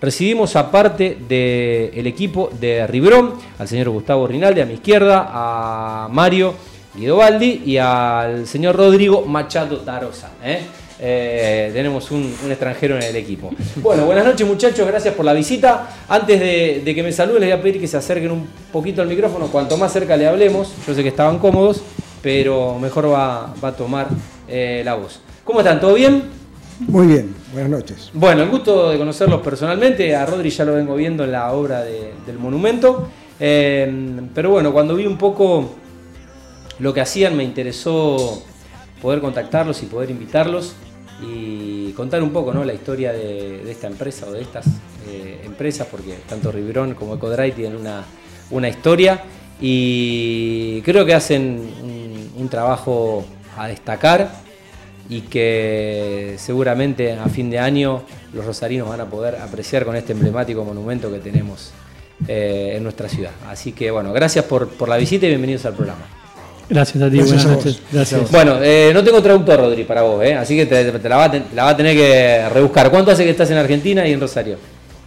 recibimos aparte del equipo de Ribrón, al señor Gustavo Rinaldi a mi izquierda, a Mario Guidobaldi y al señor Rodrigo Machado Tarosa. ¿eh? Eh, tenemos un, extranjero en el equipo. Bueno, buenas noches muchachos, gracias por la visita. Antes de, que me saluden les voy a pedir que se acerquen un poquito al micrófono, cuanto más cerca le hablemos, yo sé que estaban cómodos, pero mejor va, a tomar eh, la voz. ¿Cómo están? ¿Todo bien? Muy bien, buenas noches. Bueno, el gusto de conocerlos personalmente, a Rodri ya lo vengo viendo en la obra del monumento, eh, pero bueno, cuando vi un poco lo que hacían me interesó poder contactarlos y poder invitarlos y contar un poco ¿no? la historia de, esta empresa o de estas eh, empresas, porque tanto Riverón como Ecodry tienen una, una, historia y creo que hacen un, trabajo a destacar y que seguramente a fin de año los rosarinos van a poder apreciar con este emblemático monumento que tenemos eh, en nuestra ciudad. Así que bueno, gracias por, por la visita y bienvenidos al programa. Gracias a ti, buenas noches. Gracias. Bueno, eh, no tengo traductor, Rodri, para vos, eh, así que te, la, va a tener que rebuscar. ¿Cuánto hace que estás en Argentina y en Rosario?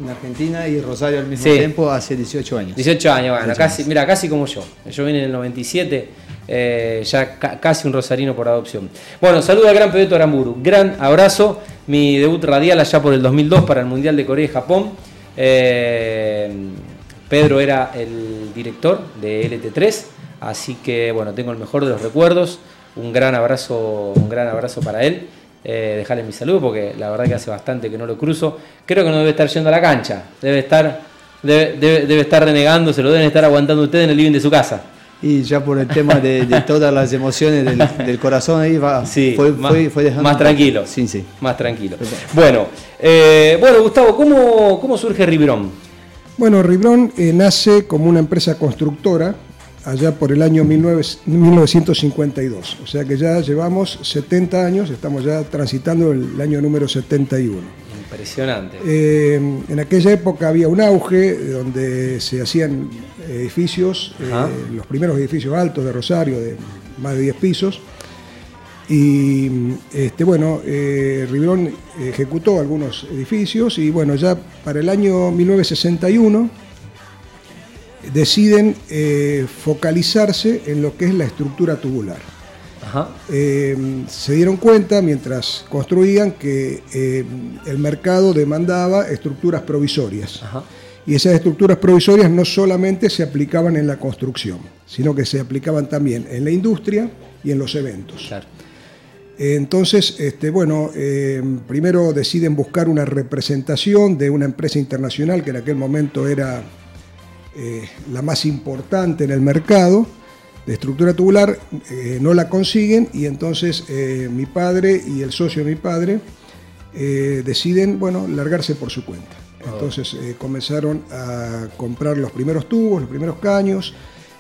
En Argentina y Rosario al mismo tiempo hace 18 años. 18 años, bueno, casi, mira, casi como yo. Yo vine en el 97, eh, ya casi un rosarino por adopción. Bueno, saludo al gran Pedro Aramburu. Gran abrazo. Mi debut radial allá por el 2002 para el Mundial de Corea y Japón. Pedro era el director de LT3 Así que bueno, tengo el mejor de los recuerdos. Un gran abrazo, un gran abrazo para él. Eh, dejarle mi saludo porque la verdad que hace bastante que no lo cruzo. Creo que no debe estar yendo a la cancha. Debe estar, debe, estar renegando, se lo deben estar aguantando ustedes en el living de su casa. Y ya por el tema de, todas las emociones del, corazón ahí va, fue, más, más tranquilo. Sí, sí. Más tranquilo. Bueno, eh, bueno Gustavo, ¿cómo, ¿cómo surge Ribrón? Bueno, Ribrón eh, nace como una empresa constructora allá por el año 1952. O sea que ya llevamos 70 años, estamos ya transitando el año número 71. Impresionante. Eh, en aquella época había un auge donde se hacían edificios, eh, los primeros edificios altos de Rosario, de más de 10 pisos. Y este, bueno, eh, Riverón ejecutó algunos edificios y bueno, ya para el año 1961 deciden eh, focalizarse en lo que es la estructura tubular. Eh, se dieron cuenta mientras construían que eh, el mercado demandaba estructuras provisorias. Y esas estructuras provisorias no solamente se aplicaban en la construcción, sino que se aplicaban también en la industria y en los eventos. Entonces, este, bueno, primero deciden buscar una representación de una empresa internacional que en aquel momento era eh, la más importante en el mercado de estructura tubular, eh, no la consiguen y entonces eh, mi padre y el socio de mi padre deciden, bueno, largarse por su cuenta. Ah. Entonces comenzaron a comprar los primeros tubos, los primeros caños,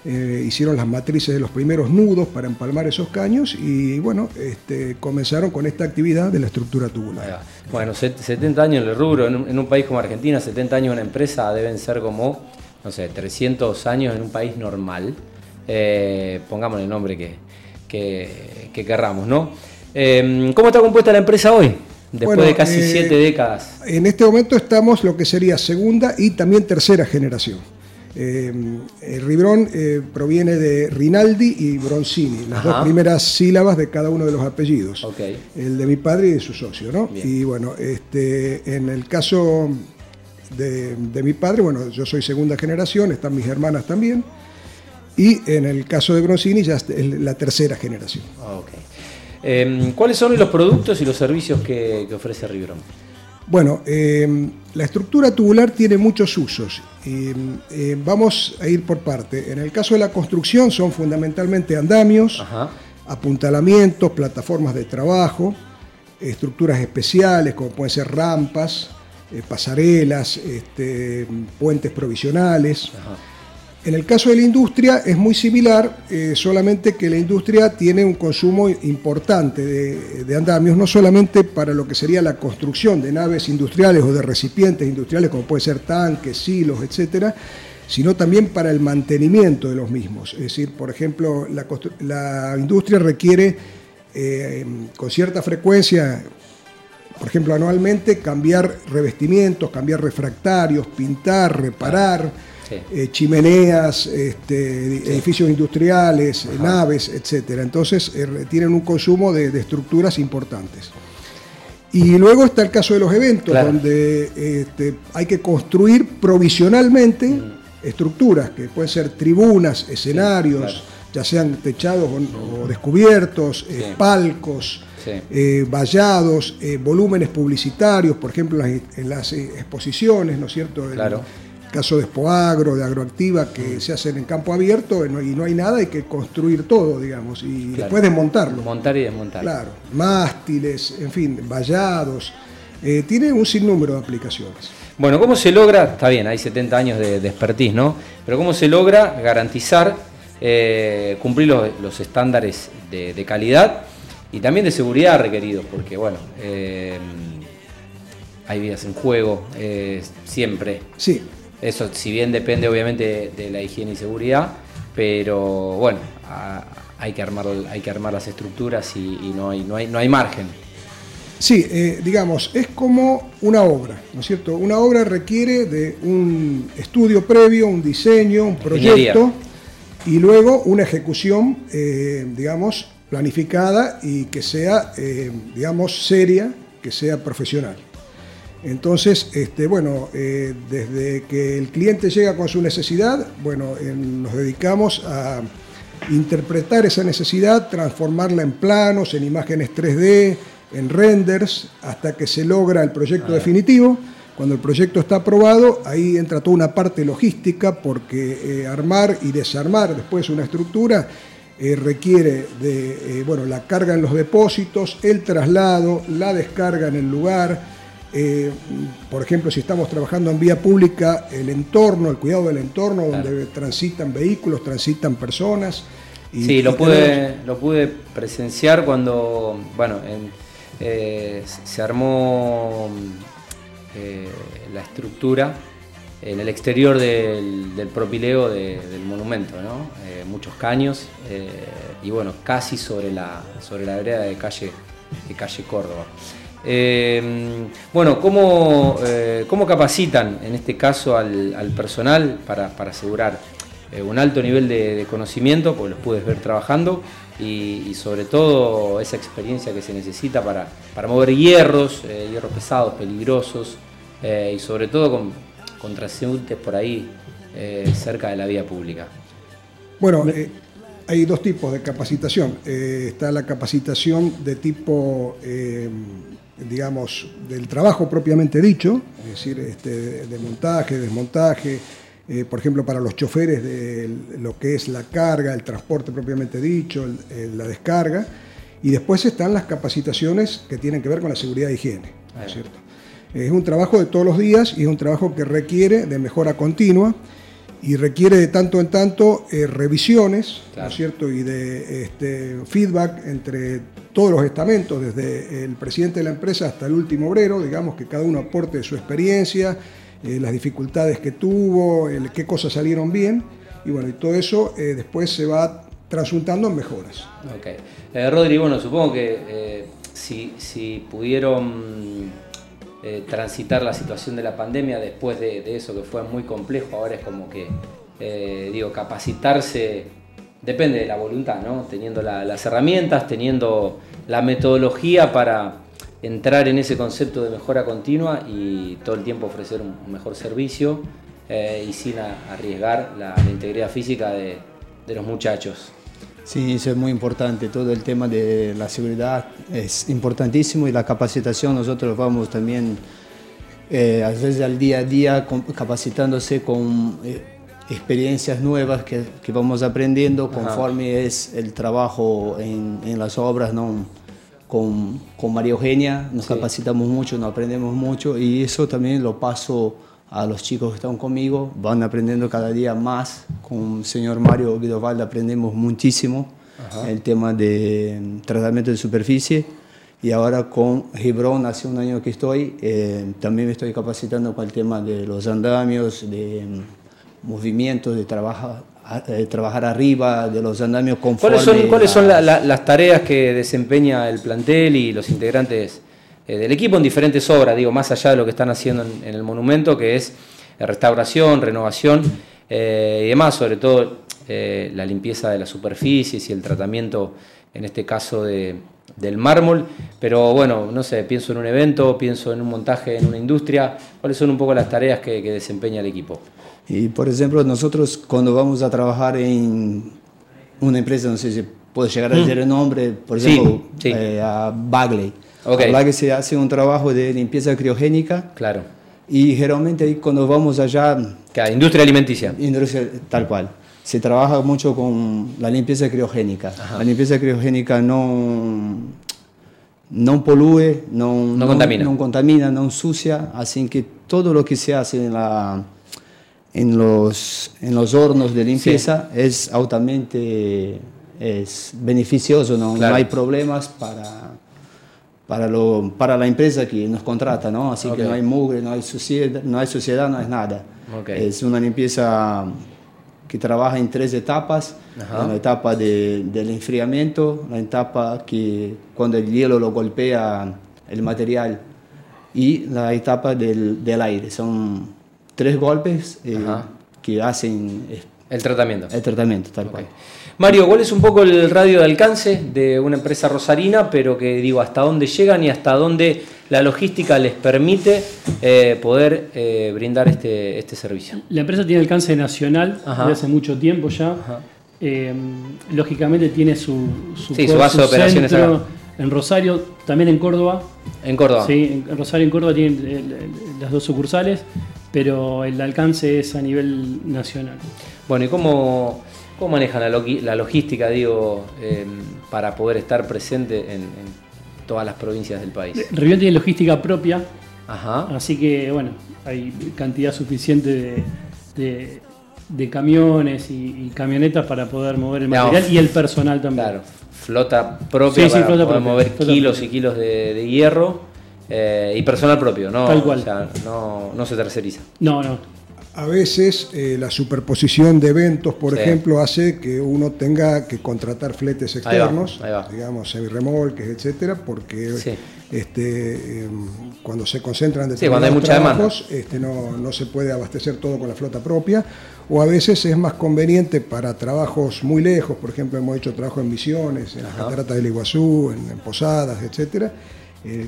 hicieron las matrices de los primeros nudos para empalmar esos caños y bueno, este, comenzaron con esta actividad de la estructura tubular. Bueno, 70 años en el rubro, en un, en un país como Argentina, 70 años en una empresa deben ser como no sé, 300 años en un país normal, eh, pongamos el nombre que, que, querramos, ¿no? Em, ¿Cómo está compuesta la empresa hoy? Después de casi eh, siete décadas. En este momento estamos lo que sería segunda y también tercera generación. Em, el Ribrón eh, proviene de Rinaldi y Bronzini, las dos primeras sílabas de cada uno de los apellidos. El de mi padre y de su socio, ¿no? Y bueno, este, en el caso de, mi padre, bueno, yo soy segunda generación, están mis hermanas también, y en el caso de Bronzini ya es la tercera generación. Ah, em, ¿Cuáles son los productos y los servicios que, ofrece Ribrón? Bueno, em, la estructura tubular tiene muchos usos y em, vamos a ir por parte. En el caso de la construcción son fundamentalmente andamios, apuntalamientos, plataformas de trabajo, estructuras especiales como pueden ser rampas, eh, pasarelas, este, puentes provisionales. En el caso de la industria es muy similar, eh, solamente que la industria tiene un consumo importante de, andamios, no solamente para lo que sería la construcción de naves industriales o de recipientes industriales, como puede ser tanques, silos, etcétera, sino también para el mantenimiento de los mismos. Es decir, por ejemplo, la, industria requiere eh, con cierta frecuencia por ejemplo, anualmente cambiar revestimientos, cambiar refractarios, pintar, reparar, eh, chimeneas, este, edificios industriales, naves, etc. Entonces tienen un consumo de, estructuras importantes. Y luego está el caso de los eventos, donde este, hay que construir provisionalmente mm. estructuras, que pueden ser tribunas, escenarios, ya sean techados o, descubiertos, eh, palcos, eh, vallados, eh, volúmenes publicitarios, por ejemplo, en las, exposiciones, ¿no es cierto? Claro. Caso de Expoagro, de Agroactiva, que se hacen en campo abierto y no hay nada, hay que construir todo, digamos, y después desmontarlo. Montar y desmontar. Claro, mástiles, en fin, vallados. tiene un sinnúmero de aplicaciones. Bueno, ¿cómo se logra? Está bien, hay 70 años de, de expertise, ¿no? Pero ¿cómo se logra garantizar eh, cumplir los, estándares de, calidad y también de seguridad requeridos, porque bueno, eh, hay vidas en juego eh, siempre. Sí. Eso, si bien depende obviamente de, la higiene y seguridad, pero bueno, hay, que armar, hay que armar las estructuras y, no, hay, no, hay, no hay margen. Sí, digamos, es como una obra, ¿no es cierto? Una obra requiere de un estudio previo, un diseño, un proyecto y luego una ejecución, eh, digamos, planificada y que sea, eh, digamos, seria, que sea profesional. Entonces, este, bueno, eh, desde que el cliente llega con su necesidad, bueno, nos dedicamos a interpretar esa necesidad, transformarla en planos, en imágenes 3D, en renders, hasta que se logra el proyecto ah. definitivo cuando el proyecto está aprobado, ahí entra toda una parte logística porque eh, armar y desarmar después una estructura eh, requiere de eh, bueno, la carga en los depósitos, el traslado, la descarga en el lugar. Por ejemplo, si estamos trabajando en vía pública, el entorno, el cuidado del entorno, donde transitan vehículos, transitan personas. sí, lo, pude, lo pude presenciar cuando, bueno, se armó eh, la estructura en el exterior del, propileo del monumento, eh, muchos caños eh, y bueno, casi sobre la, sobre la vereda de calle, de calle Córdoba. Bueno, ¿cómo, ¿cómo, capacitan en este caso al, personal para, asegurar un alto nivel de, conocimiento, pues los puedes ver trabajando, y, sobre todo esa experiencia que se necesita para, para mover hierros, eh, hierros pesados, peligrosos eh, y sobre todo con, con transeúntes por ahí eh, cerca de la vía pública. Bueno, hay dos tipos de capacitación. está la capacitación de tipo, digamos, del trabajo propiamente dicho, es decir, este, de montaje, desmontaje, eh, por ejemplo, para los choferes de lo que es la carga, el transporte propiamente dicho, la descarga, y después están las capacitaciones que tienen que ver con la seguridad e higiene. es, un trabajo de todos los días y es un trabajo que requiere de mejora continua y requiere de tanto en tanto eh, revisiones, cierto? Y de este, feedback entre todos los estamentos, desde el presidente de la empresa hasta el último obrero, digamos que cada uno aporte su experiencia, eh, las dificultades que tuvo, qué cosas salieron bien, y bueno, y todo eso eh, después se va transuntando en mejoras. Ok. Eh, Rodri, bueno, supongo que si, pudieron transitar la situación de la pandemia después de, eso que fue muy complejo, ahora es como que, digo, capacitarse depende de la voluntad, ¿no? Teniendo las herramientas, teniendo la metodología para entrar en ese concepto de mejora continua y todo el tiempo ofrecer un mejor servicio eh, y sin arriesgar la, integridad física de, los muchachos. Sí, eso es muy importante. Todo el tema de la seguridad es importantísimo y la capacitación nosotros vamos también eh, a veces al día a día capacitándose con eh, experiencias nuevas que, vamos aprendiendo conforme es el trabajo en, en las obras, ¿no? con, con María Eugenia, nos capacitamos mucho, nos aprendemos mucho y eso también lo paso a los chicos que están conmigo, van aprendiendo cada día más. Con el señor Mario Guidovalde aprendemos muchísimo el tema de tratamiento de superficie. Y ahora con Gibron, hace un año que estoy, eh, también me estoy capacitando con el tema de los andamios, de movimientos, de trabajo eh, trabajar arriba de los andamios conforme ¿Cuáles son, ¿cuáles son las tareas que desempeña el plantel y los integrantes del equipo en diferentes obras, digo, más allá de lo que están haciendo en, el monumento, que es restauración, renovación y demás, sobre todo la limpieza de las superficies y el tratamiento, en este caso, de, del mármol, pero bueno, no sé, pienso en un evento, pienso en un montaje en una industria, ¿cuáles son un poco las tareas que, desempeña el equipo? Y por ejemplo, nosotros cuando vamos a trabajar en una empresa, no sé si puedo llegar a decir el nombre, por ejemplo, eh, a Bagley. Okay. Bagley se hace un trabajo de limpieza criogénica. Claro. Y generalmente cuando vamos allá... industria alimenticia. Industria, tal cual se trabaja mucho con la limpieza criogénica. La limpieza criogénica no, no polúe, no, no, contamina. no contamina, no ensucia, así que todo lo que se hace en, la, en, los, en los hornos de limpieza es altamente es beneficioso, no, no hay problemas para, para, lo, para la empresa que nos contrata, ¿no? así que no hay mugre, no hay suciedad, no hay, suciedad, no hay nada. Es una limpieza que trabaja en tres etapas. La etapa de, del enfriamiento, la etapa que cuando el hielo lo golpea el material y la etapa del, del aire. Son tres golpes eh, que hacen... el tratamiento. El tratamiento, tal cual. Mario, ¿cuál es un poco el radio de alcance de una empresa rosarina, pero que digo, hasta dónde llegan y hasta dónde la logística les permite eh, poder eh, brindar este, este servicio? La empresa tiene alcance nacional desde hace mucho tiempo ya. Eh, lógicamente tiene su, su, base de operaciones centro en Rosario, también en Córdoba. En Córdoba. Sí, en Rosario y en Córdoba tienen las dos sucursales, pero el alcance es a nivel nacional. Bueno, ¿y cómo, cómo manejan la, logística, digo, para poder estar presente en todas las provincias del país. Rivión tiene logística propia, así que bueno, hay cantidad suficiente de, camiones y, camionetas para poder mover el material y el personal también. Claro, flota propia para poder mover kilos y kilos de, hierro. Eh, y personal propio, ¿no? Tal cual. no, no se terceriza. No, no. A veces eh, la superposición de eventos, por ejemplo, hace que uno tenga que contratar fletes externos, digamos, semi-remolques, etcétera, porque este, em, cuando se concentran determinados trabajos, este, no, se puede abastecer todo con la flota propia, o a veces es más conveniente para trabajos muy lejos, por ejemplo, hemos hecho trabajo en Misiones, en las cataratas del Iguazú, en, Posadas, etcétera. Eh,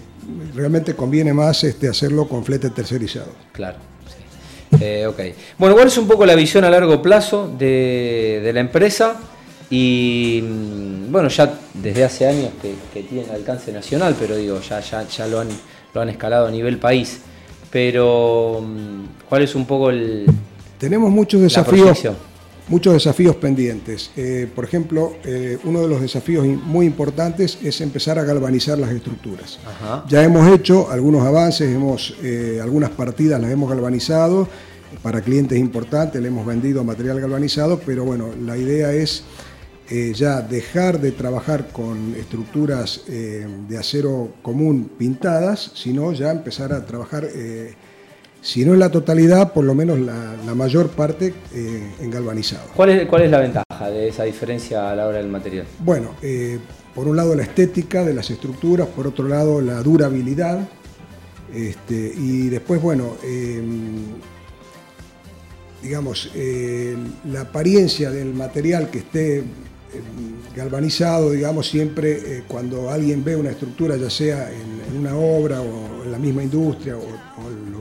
realmente conviene más este, hacerlo con flete tercerizado. Claro. Eh, ok. Bueno, ¿cuál es un poco la visión a largo plazo de, la empresa? Y mm, bueno, ya desde hace años que, que tienen alcance nacional, pero digo, ya, ya, ya lo, han, lo han escalado a nivel país. Pero, mm, ¿cuál es un poco el. Tenemos muchos desafíos. Muchos desafíos pendientes. Eh, por ejemplo, eh, uno de los desafíos muy importantes es empezar a galvanizar las estructuras. Ya hemos hecho algunos avances, hemos, algunas partidas las hemos galvanizado para clientes importantes, le hemos vendido material galvanizado, pero bueno, la idea es eh, ya dejar de trabajar con estructuras eh, de acero común pintadas, sino ya empezar a trabajar, eh, si no en la totalidad, por lo menos la, mayor parte en galvanizado. ¿Cuál es, ¿Cuál es la ventaja de esa diferencia a la hora del material? Bueno, por un lado la estética de las estructuras, por otro lado la durabilidad, este, y después, bueno, digamos, eh, la apariencia del material que esté eh, galvanizado, digamos, siempre eh, cuando alguien ve una estructura, ya sea en, una obra o en la misma industria o,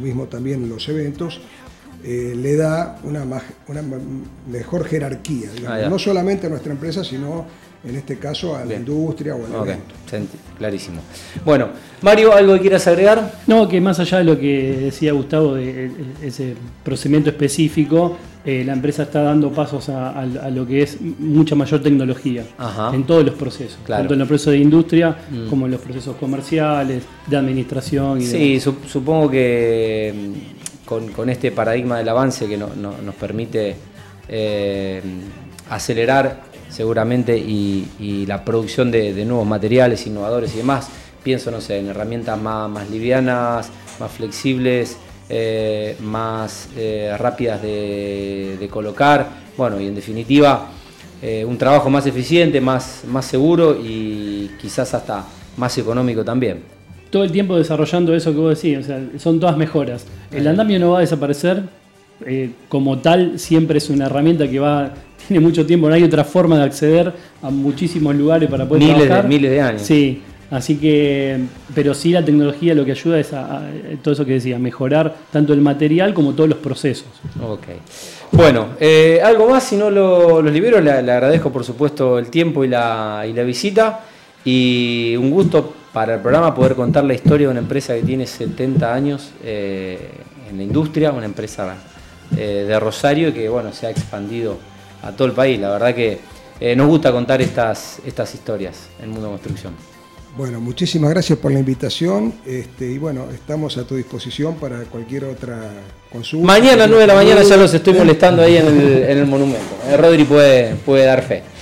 mismo también en los eventos, le da una, una mejor jerarquía, ah, no solamente a nuestra empresa, sino en este caso a la industria o al okay. evento. Clarísimo. Bueno, Mario, ¿algo que quieras agregar? No, que más allá de lo que decía Gustavo, de ese procedimiento específico, eh, la empresa está dando pasos a, lo que es mucha mayor tecnología en todos los procesos, tanto en los procesos de industria mm. como en los procesos comerciales, de administración. Y sí, supongo que con, este paradigma del avance que nos permite eh, acelerar seguramente y, la producción de, nuevos materiales innovadores y demás. Pienso, no sé, en herramientas más, livianas, más flexibles, eh, más eh, rápidas de, colocar. Bueno, y en definitiva, un trabajo más eficiente, más, más seguro y quizás hasta más económico también. Todo el tiempo desarrollando eso que vos decís, o sea, son todas mejoras. El andamio no va a desaparecer, eh, como tal, siempre es una herramienta que va, tiene mucho tiempo, no hay otra forma de acceder a muchísimos lugares para poder miles trabajar. De, miles de años. Sí, así que, pero sí la tecnología lo que ayuda es a, todo eso que decía, mejorar tanto el material como todos los procesos. Ok. Bueno, eh, algo más, si no lo, los libero, le, agradezco por supuesto el tiempo y la, y la visita y un gusto para el programa poder contar la historia de una empresa que tiene 70 años eh, en la industria, una empresa eh, de Rosario que bueno, se ha expandido a todo el país. La verdad que eh, nos gusta contar estas, estas historias en Mundo Construcción. Bueno, muchísimas gracias por la invitación este, y bueno, estamos a tu disposición para cualquier otra consulta. Mañana a las 9 de la mañana ya los estoy molestando ahí en el, en el monumento. Rodri puede, puede dar fe.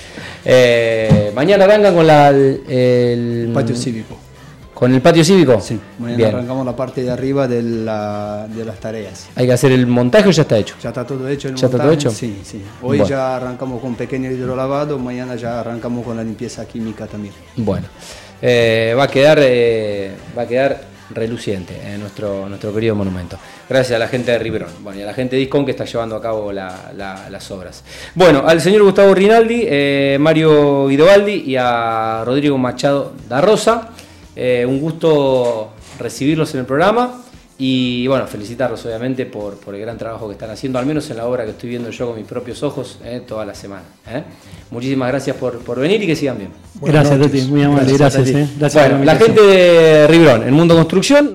Eh, mañana arrancan con la, el, patio cívico. ¿Con el patio cívico? Sí, mañana arrancamos la parte de arriba de, la, de, las tareas. ¿Hay que hacer el montaje o ya está hecho? Ya está todo hecho. ¿Ya está todo hecho? Sí, sí. Hoy ya arrancamos con pequeño hidrolavado, mañana ya arrancamos con la limpieza química también. Bueno, eh, va a quedar, eh, va a quedar reluciente en nuestro, nuestro querido monumento. Gracias a la gente de Riverón bueno, y a la gente de Discon que está llevando a cabo las obras. Bueno, al señor Gustavo Rinaldi, eh, Mario Guidobaldi y a Rodrigo Machado da Rosa. Eh, un gusto recibirlos en el programa. Y bueno, felicitarlos obviamente por, por, el gran trabajo que están haciendo, al menos en la obra que estoy viendo yo con mis propios ojos eh, toda la semana. Eh. Muchísimas gracias por, por, venir y que sigan bien. gracias, Tati, muy amable, gracias. gracias, bueno, la gente de Ribrón, el Mundo Construcción.